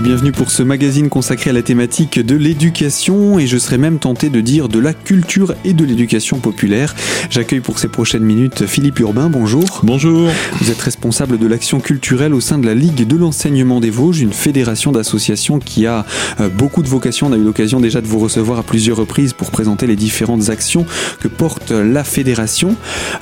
Et bienvenue pour ce magazine consacré à la thématique de l'éducation et je serais même tenté de dire de la culture et de l'éducation populaire. J'accueille pour ces prochaines minutes Philippe Urbain, bonjour. Bonjour. Vous êtes responsable de l'action culturelle au sein de la Ligue de l'enseignement des Vosges, une fédération d'associations qui a euh, beaucoup de vocations. On a eu l'occasion déjà de vous recevoir à plusieurs reprises pour présenter les différentes actions que porte la fédération.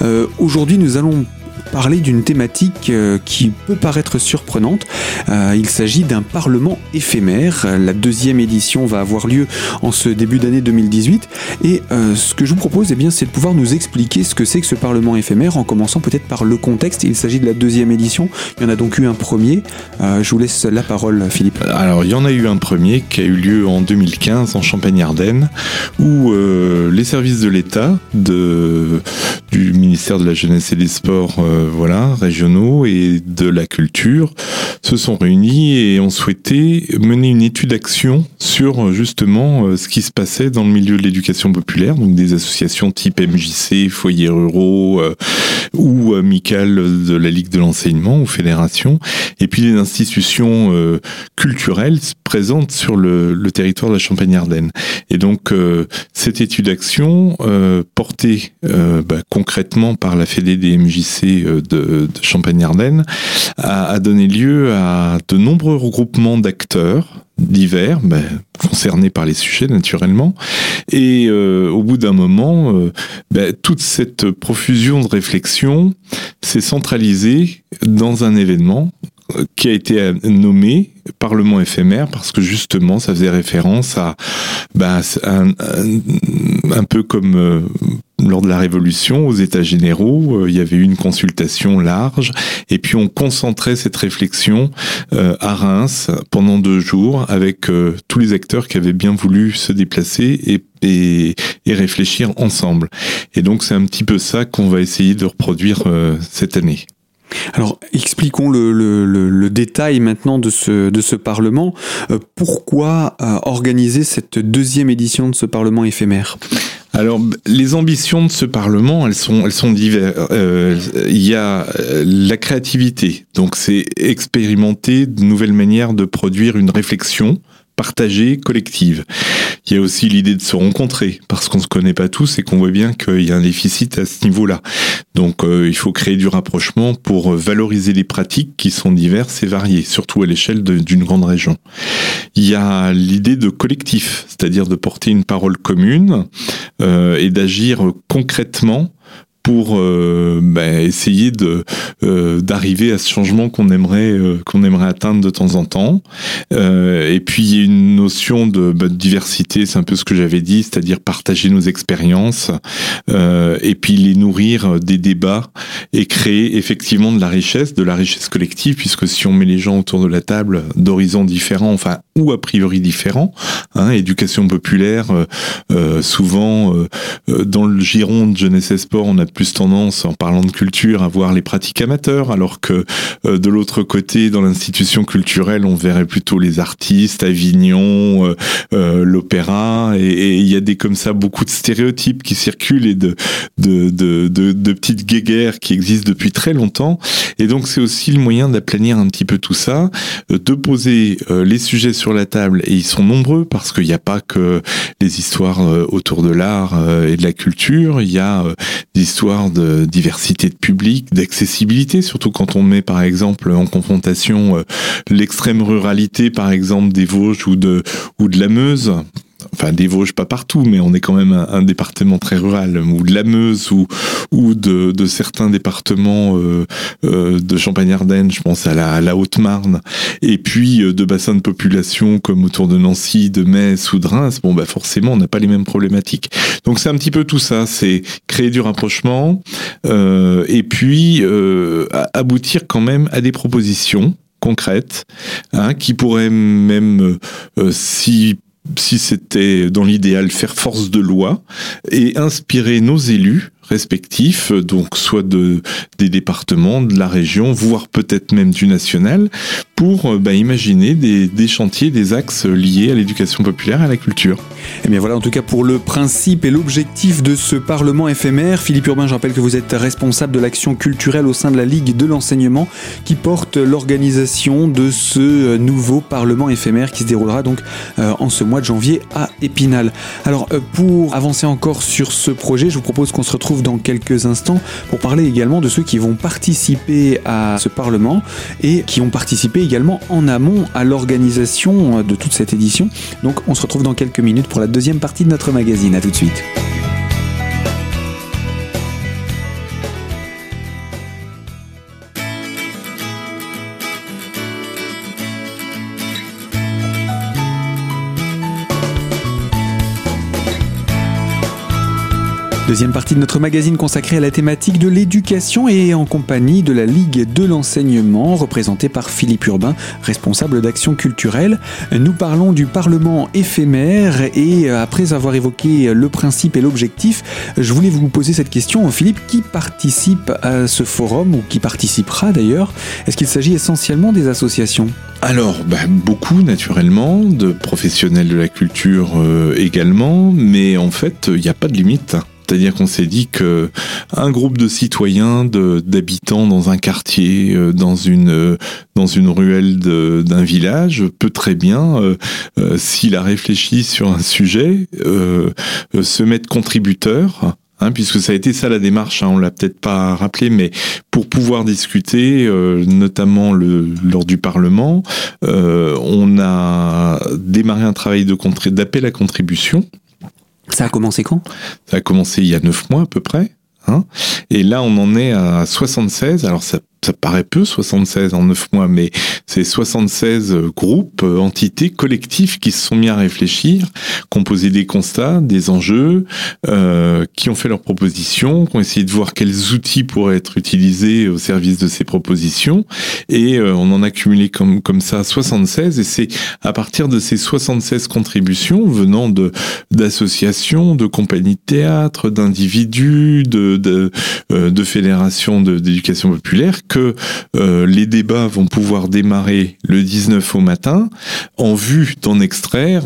Euh, Aujourd'hui, nous allons parler d'une thématique euh, qui peut paraître surprenante. Euh, il s'agit d'un parlement éphémère. La deuxième édition va avoir lieu en ce début d'année 2018. Et euh, ce que je vous propose, eh c'est de pouvoir nous expliquer ce que c'est que ce parlement éphémère, en commençant peut-être par le contexte. Il s'agit de la deuxième édition. Il y en a donc eu un premier. je vous laisse la parole, Philippe. Alors, il y en a eu un premier qui a eu lieu en 2015 en Champagne-Ardenne, où les services de l'État, du ministère de la Jeunesse et des Sports, voilà, régionaux et de la culture se sont réunis et ont souhaité mener une étude d'action sur euh, justement euh, ce qui se passait dans le milieu de l'éducation populaire, donc des associations type MJC, foyers ruraux ou amicales de la Ligue de l'enseignement ou fédération, et puis les institutions culturelles présentes sur le, le, territoire de la Champagne-Ardenne. Et donc cette étude d'action portée bah, concrètement par la Fédé des MJC de, de Champagne-Ardenne a, donné lieu à de nombreux regroupements d'acteurs divers, ben, concernés par les sujets naturellement. Et euh, au bout d'un moment, euh, ben, toute cette profusion de réflexion s'est centralisée dans un événement euh, qui a été nommé Parlement éphémère parce que justement ça faisait référence à ben, un, peu comme lors de la Révolution, aux États généraux, euh, il y avait eu une consultation large, et puis on concentrait cette réflexion euh, à Reims pendant deux jours avec euh, tous les acteurs qui avaient bien voulu se déplacer et, réfléchir ensemble. Et donc c'est un petit peu ça qu'on va essayer de reproduire cette année. Alors, expliquons le, détail maintenant de ce, Parlement. Pourquoi organiser cette deuxième édition de ce Parlement éphémère? Alors, les ambitions de ce Parlement, elles sont, elles sont diverses. Euh, il y a la créativité, donc c'est expérimenter de nouvelles manières de produire une réflexion partagée, collective. Il y a aussi l'idée de se rencontrer, parce qu'on se connaît pas tous et qu'on voit bien qu'il y a un déficit à ce niveau-là. Donc euh, il faut créer du rapprochement pour valoriser les pratiques qui sont diverses et variées, surtout à l'échelle d'une grande région. Il y a l'idée de collectif, c'est-à-dire de porter une parole commune euh, et d'agir concrètement pour euh, bah, essayer de euh, d'arriver à ce changement qu'on aimerait euh, qu'on aimerait atteindre de temps en temps. Euh, et puis il y a une notion de, bah, de diversité, c'est un peu ce que j'avais dit, c'est-à-dire partager nos expériences euh, et puis les nourrir des débats et créer effectivement de la richesse, de la richesse collective, puisque si on met les gens autour de la table d'horizons différents, enfin ou a priori différents, hein, éducation populaire, souvent dans le giron de jeunesse et sport, on a plus tendance, en parlant de culture, à voir les pratiques amateurs, alors que euh, de l'autre côté, dans l'institution culturelle, on verrait plutôt les artistes, Avignon, euh, euh, l'opéra, et il y a des comme ça beaucoup de stéréotypes qui circulent et de de, de, de, de petites guéguerres qui existent depuis très longtemps. Et donc c'est aussi le moyen d'aplanir un petit peu tout ça, de poser les sujets sur la table, et ils sont nombreux parce qu'il n'y a pas que les histoires autour de l'art et de la culture, il y a des histoires de diversité de public, d'accessibilité, surtout quand on met par exemple en confrontation euh, l'extrême ruralité par exemple des Vosges ou de ou de la Meuse enfin des Vosges pas partout, mais on est quand même un, département très rural, ou de la Meuse, ou, ou de, de certains départements euh, euh, de Champagne-Ardenne, je pense à la, la Haute-Marne, et puis euh, de bassins de population comme autour de Nancy, de Metz ou de Reims, bon bah forcément on n'a pas les mêmes problématiques. Donc c'est un petit peu tout ça, c'est créer du rapprochement, euh, et puis euh, aboutir quand même à des propositions concrètes, hein, qui pourraient même, euh, si si c'était dans l'idéal faire force de loi et inspirer nos élus respectifs, donc soit de, des départements, de la région, voire peut-être même du national, pour euh, bah, imaginer des, chantiers, des axes liés à l'éducation populaire et à la culture. Et eh bien voilà en tout cas pour le principe et l'objectif de ce Parlement éphémère. Philippe Urbain, je rappelle que vous êtes responsable de l'action culturelle au sein de la Ligue de l'enseignement qui porte l'organisation de ce nouveau Parlement éphémère qui se déroulera donc euh, en ce mois de janvier à Épinal. Alors euh, pour avancer encore sur ce projet, je vous propose qu'on se retrouve dans quelques instants pour parler également de ceux qui vont participer à ce Parlement et qui ont participé également en amont à l'organisation de toute cette édition. Donc on se retrouve dans quelques minutes pour la deuxième partie de notre magazine. A tout de suite. Deuxième partie de notre magazine consacrée à la thématique de l'éducation et en compagnie de la Ligue de l'enseignement représentée par Philippe Urbain, responsable d'action culturelle. Nous parlons du Parlement éphémère et euh, après avoir évoqué le principe et l'objectif, je voulais vous poser cette question. Philippe, qui participe à ce forum ou qui participera d'ailleurs? Est-ce qu'il s'agit essentiellement des associations? Alors, bah, beaucoup naturellement, de professionnels de la culture euh, également, mais en fait, il n'y a pas de limite. C'est-à-dire qu'on s'est dit que un groupe de citoyens, d'habitants dans un quartier, euh, dans une euh, dans une ruelle d'un village, peut très bien, euh, s'il a réfléchi sur un sujet, se mettre contributeur. Hein, puisque ça a été ça la démarche, hein, on l'a peut-être pas rappelé, mais pour pouvoir discuter, notamment lors du Parlement, on a démarré un travail d'appel à contribution ça a commencé quand? Ça a commencé il y a neuf mois à peu près. Hein et là, on en est à 76. Alors, ça ça paraît peu, 76 en 9 mois, mais c'est 76 groupes, entités, collectifs qui se sont mis à réfléchir, posé des constats, des enjeux, euh, qui ont fait leurs propositions, qui ont essayé de voir quels outils pourraient être utilisés au service de ces propositions. Et euh, on en a cumulé comme, comme ça 76. Et c'est à partir de ces 76 contributions venant de d'associations, de compagnies de théâtre, d'individus, de, de, euh, de fédérations d'éducation populaire que euh, les débats vont pouvoir démarrer le 19 au matin en vue d'en extraire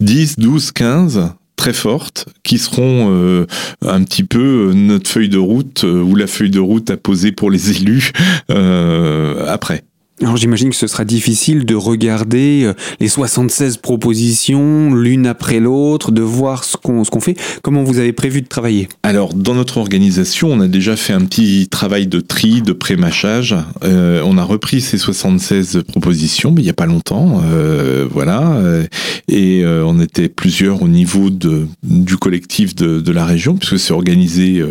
10, 12, 15 très fortes qui seront euh, un petit peu notre feuille de route ou la feuille de route à poser pour les élus après. Alors j'imagine que ce sera difficile de regarder euh, les 76 propositions l'une après l'autre, de voir ce qu'on qu'on fait. Comment vous avez prévu de travailler? Alors dans notre organisation, on a déjà fait un petit travail de tri, de pré-mâchage. Euh, on a repris ces 76 propositions, mais il n'y a pas longtemps, euh, voilà. Et euh, on était plusieurs au niveau de du collectif de, de la région, puisque c'est organisé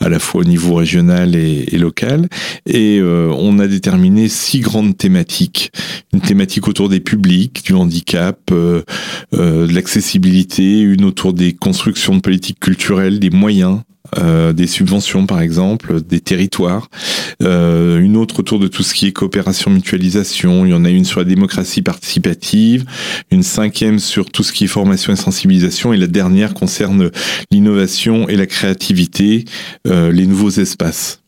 à la fois au niveau régional et, et local. Et on a déterminé six grands thématiques. Une thématique autour des publics, du handicap, euh, euh, de l'accessibilité, une autour des constructions de politique culturelle, des moyens, euh, des subventions par exemple, des territoires, une autre autour de tout ce qui est coopération mutualisation, il y en a une sur la démocratie participative, une cinquième sur tout ce qui est formation et sensibilisation, et la dernière concerne l'innovation et la créativité, les nouveaux espaces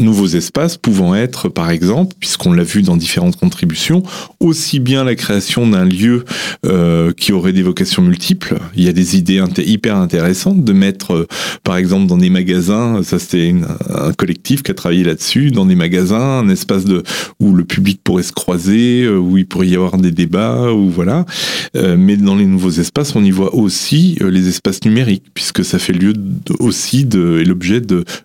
nouveaux espaces pouvant être, par exemple, puisqu'on l'a vu dans différentes contributions, aussi bien la création d'un lieu euh, qui aurait des vocations multiples. Il y a des idées hyper intéressantes de mettre, euh, par exemple, dans des magasins, ça c'était un collectif qui a travaillé là-dessus, dans des magasins, un espace de où le public pourrait se croiser, euh, où il pourrait y avoir des débats, ou voilà. mais dans les nouveaux espaces, on y voit aussi les espaces numériques, puisque ça fait lieu aussi de, et l'objet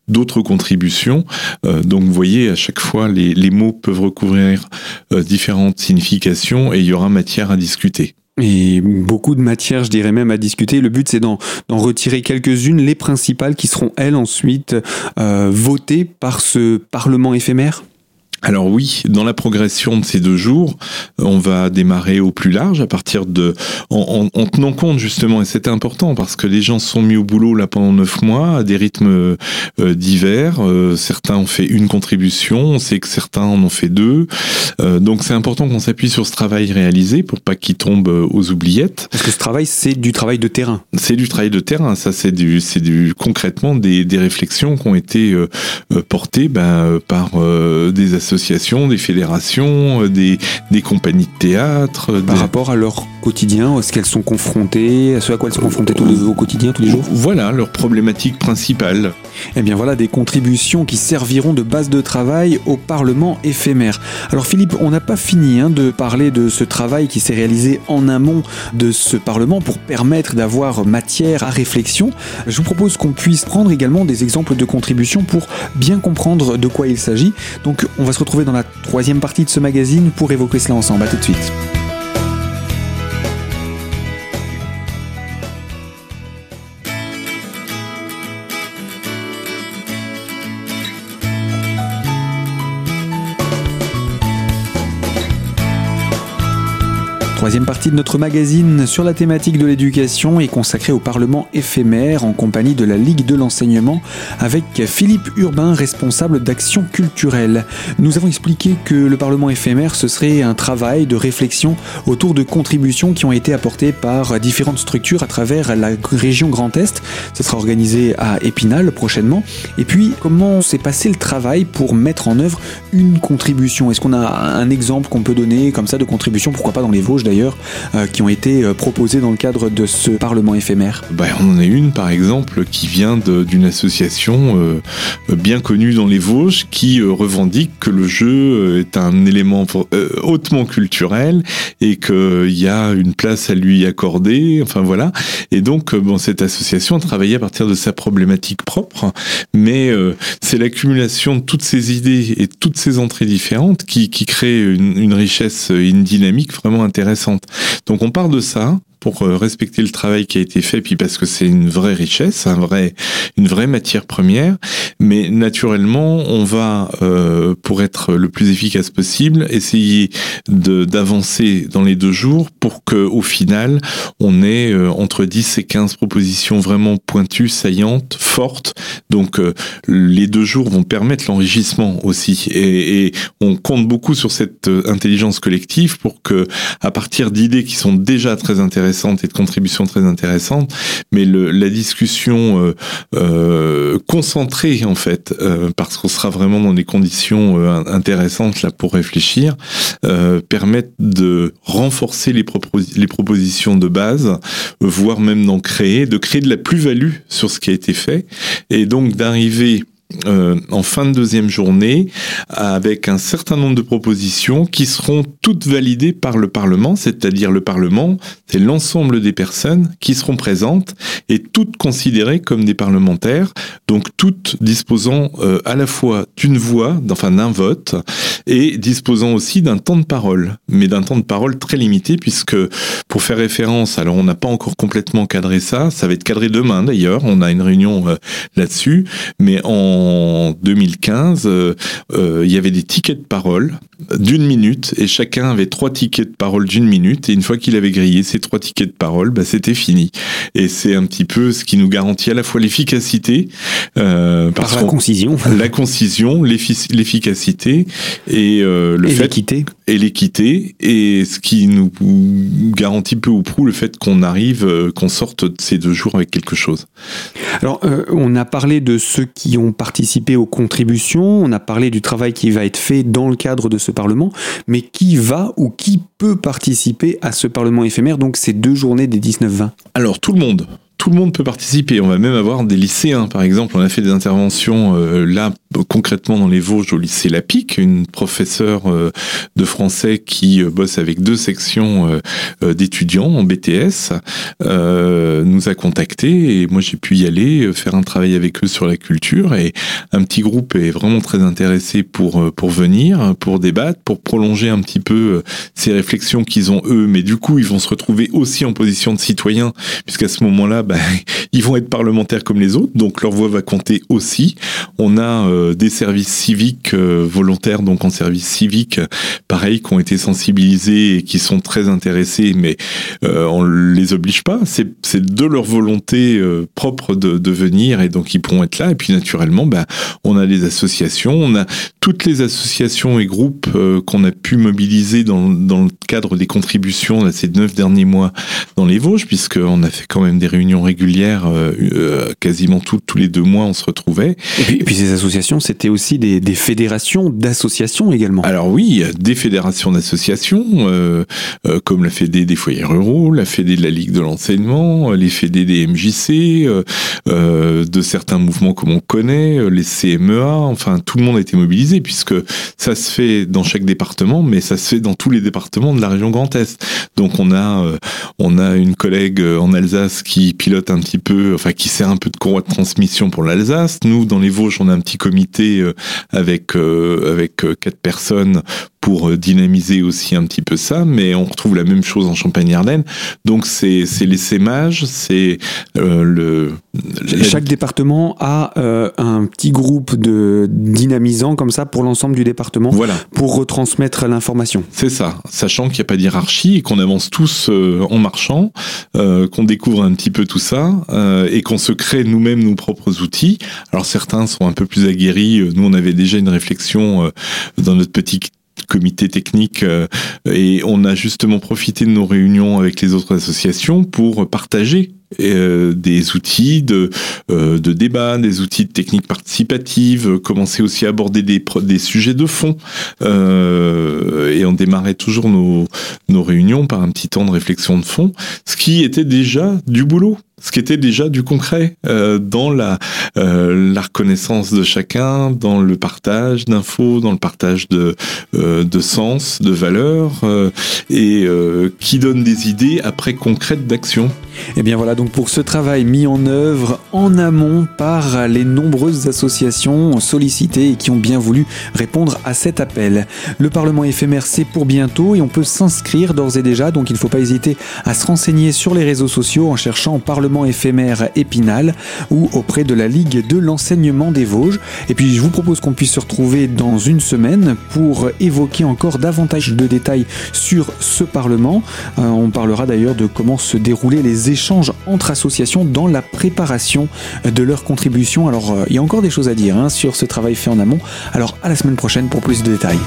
d'autres contributions euh, donc vous voyez, à chaque fois, les, mots peuvent recouvrir euh, différentes significations et il y aura matière à discuter. Et beaucoup de matière, je dirais même, à discuter. Le but, c'est d'en retirer quelques-unes, les principales, qui seront, elles, ensuite euh, votées par ce Parlement éphémère? Alors oui, dans la progression de ces deux jours, on va démarrer au plus large à partir de, en, tenant compte justement, et c'était important parce que les gens sont mis au boulot là pendant neuf mois à des rythmes euh, divers. Euh, certains ont fait une contribution, on sait que certains en ont fait deux. Euh, donc c'est important qu'on s'appuie sur ce travail réalisé pour pas qu'il tombe aux oubliettes. Parce que ce travail, c'est du travail de terrain. C'est du travail de terrain. Ça, c'est du, c'est du concrètement des, des réflexions qui ont été portées ben, par des associations associations, des fédérations, euh, des, des compagnies de théâtre. Par rapport à leur quotidien, est-ce qu'elles sont confrontées, à ce à quoi elles sont confrontées tous les, au quotidien, tous les jours Voilà, leur problématique principale. Eh bien voilà des contributions qui serviront de base de travail au Parlement éphémère. Alors Philippe, on n'a pas fini hein, de parler de ce travail qui s'est réalisé en amont de ce Parlement pour permettre d'avoir matière à réflexion. Je vous propose qu'on puisse prendre également des exemples de contributions pour bien comprendre de quoi il s'agit. Donc on va se retrouver dans la troisième partie de ce magazine pour évoquer cela ensemble. A tout de suite. Troisième partie de notre magazine sur la thématique de l'éducation est consacrée au Parlement éphémère en compagnie de la Ligue de l'enseignement avec Philippe Urbain, responsable d'action culturelle. Nous avons expliqué que le Parlement éphémère, ce serait un travail de réflexion autour de contributions qui ont été apportées par différentes structures à travers la région Grand Est. Ce sera organisé à Épinal prochainement. Et puis, comment s'est passé le travail pour mettre en œuvre une contribution? Est-ce qu'on a un exemple qu'on peut donner comme ça de contribution, pourquoi pas dans les Vosges d'ailleurs? Euh, qui ont été euh, proposées dans le cadre de ce Parlement éphémère ben, On en a une par exemple qui vient d'une association euh, bien connue dans les Vosges qui revendique que le jeu est un élément hautement culturel et qu'il y a une place à lui accorder. Enfin voilà. Et donc bon, cette association a travaillé à partir de sa problématique propre, mais c'est l'accumulation de toutes ces idées et toutes ces entrées différentes qui, qui crée une, une richesse, une dynamique vraiment intéressante. Donc on part de ça, pour euh, respecter le travail qui a été fait, puis parce que c'est une vraie richesse, un vrai, une vraie matière première. Mais naturellement, on va, euh, pour être le plus efficace possible, essayer d'avancer dans les deux jours pour que, au final, on ait euh, entre 10 et 15 propositions vraiment pointues, saillantes, fortes. Donc, les deux jours vont permettre l'enrichissement aussi, et, et, on compte beaucoup sur cette intelligence collective pour que, à partir d'idées qui sont déjà très intéressantes et de contributions très intéressantes, mais le, la discussion euh, euh, concentrée en fait, euh, parce qu'on sera vraiment dans des conditions intéressantes là pour réfléchir, permettent de renforcer les, les propositions de base, voire même d'en créer, de créer de la plus-value sur ce qui a été fait, et donc d'arriver euh, en fin de deuxième journée avec un certain nombre de propositions qui seront toutes validées par le Parlement, c'est-à-dire le Parlement, c'est l'ensemble des personnes qui seront présentes et toutes considérées comme des parlementaires, donc toutes disposant euh, à la fois d'une voix, enfin d'un vote, et disposant aussi d'un temps de parole, mais d'un temps de parole très limité puisque pour faire référence, alors on n'a pas encore complètement cadré ça, ça va être cadré demain d'ailleurs, on a une réunion euh, là-dessus, mais en en 2015, euh, euh, il y avait des tickets de parole d'une minute et chacun avait trois tickets de parole d'une minute. Et une fois qu'il avait grillé ces trois tickets de parole, bah, c'était fini. Et c'est un petit peu ce qui nous garantit à la fois l'efficacité, euh, par la concision, la concision, l'efficacité et le et l'équité. et l'équité. Et ce qui nous garantit peu ou prou le fait qu'on arrive, euh, qu'on sorte de ces deux jours avec quelque chose. Alors, euh, on a parlé de ceux qui ont participé aux contributions, on a parlé du travail qui va être fait dans le cadre de ce Parlement, mais qui va ou qui peut participer à ce Parlement éphémère, donc ces deux journées des 19-20 Alors, tout le monde tout le monde peut participer. On va même avoir des lycéens, par exemple. On a fait des interventions euh, là concrètement dans les Vosges au lycée Lapic, une professeure euh, de français qui euh, bosse avec deux sections d'étudiants en BTS nous a contactés et moi j'ai pu y aller faire un travail avec eux sur la culture et un petit groupe est vraiment très intéressé pour pour venir, pour débattre, pour prolonger un petit peu ces réflexions qu'ils ont eux, mais du coup ils vont se retrouver aussi en position de citoyens puisqu'à ce moment-là bah, ils vont être parlementaires comme les autres, donc leur voix va compter aussi. On a euh, des services civiques euh, volontaires, donc en service civique, pareil, qui ont été sensibilisés et qui sont très intéressés, mais euh, on les oblige pas. C'est de leur volonté propre de, venir et donc ils pourront être là. Et puis naturellement, ben, on a les associations, on a toutes les associations et groupes qu'on a pu mobiliser dans, le cadre des contributions ces neuf derniers mois dans les Vosges, puisqu'on a fait quand même des réunions régulières, euh, euh, quasiment tous les deux mois, on se retrouvait. Et puis, ces associations, c'était aussi des, fédérations d'associations également. Alors oui, des fédérations d'associations, euh, comme la Fédé des foyers ruraux, la Fédé de la Ligue de l'enseignement, les Fédé des MJC, de certains mouvements comme on connaît, les CMEA, enfin tout le monde a été mobilisé, puisque ça se fait dans chaque département, mais ça se fait dans tous les départements de la région Grand Est. Donc on a, on a une collègue en Alsace qui pilote un petit peu, enfin qui sert un peu de courroie de transmission pour l'Alsace. Nous, dans les Vosges, on a un petit comité euh, avec euh, avec euh, quatre personnes pour dynamiser aussi un petit peu ça, mais on retrouve la même chose en Champagne-Ardenne. Donc c'est c'est l'essaimage, c'est le chaque département a un petit groupe de dynamisants comme ça pour l'ensemble du département, voilà. pour retransmettre l'information. C'est ça, sachant qu'il n'y a pas d'hierarchie et qu'on avance tous en marchant, qu'on découvre un petit peu tout ça euh, et qu'on se crée nous-mêmes nos propres outils. Alors certains sont un peu plus aguerris. Nous, on avait déjà une réflexion euh, dans notre petit comité technique euh, et on a justement profité de nos réunions avec les autres associations pour partager euh, des outils de, euh, de débat, des outils de technique participative, commencer aussi à aborder des, des sujets de fond. Euh, et on démarrait toujours nos, nos réunions par un petit temps de réflexion de fond, ce qui était déjà du boulot ce qui était déjà du concret euh, dans la, euh, la reconnaissance de chacun, dans le partage d'infos, dans le partage de, euh, sens, de valeurs, et qui donne des idées après concrètes d'action. Et eh bien voilà donc pour ce travail mis en œuvre en amont par les nombreuses associations sollicitées et qui ont bien voulu répondre à cet appel. Le Parlement éphémère c'est pour bientôt et on peut s'inscrire d'ores et déjà donc il ne faut pas hésiter à se renseigner sur les réseaux sociaux en cherchant Parlement éphémère Épinal ou auprès de la Ligue de l'enseignement des Vosges. Et puis je vous propose qu'on puisse se retrouver dans une semaine pour évoquer encore davantage de détails sur ce Parlement. Euh, on parlera d'ailleurs de comment se déroulaient les échanges entre associations dans la préparation de leurs contributions. Alors euh, il y a encore des choses à dire hein, sur ce travail fait en amont. Alors à la semaine prochaine pour plus de détails.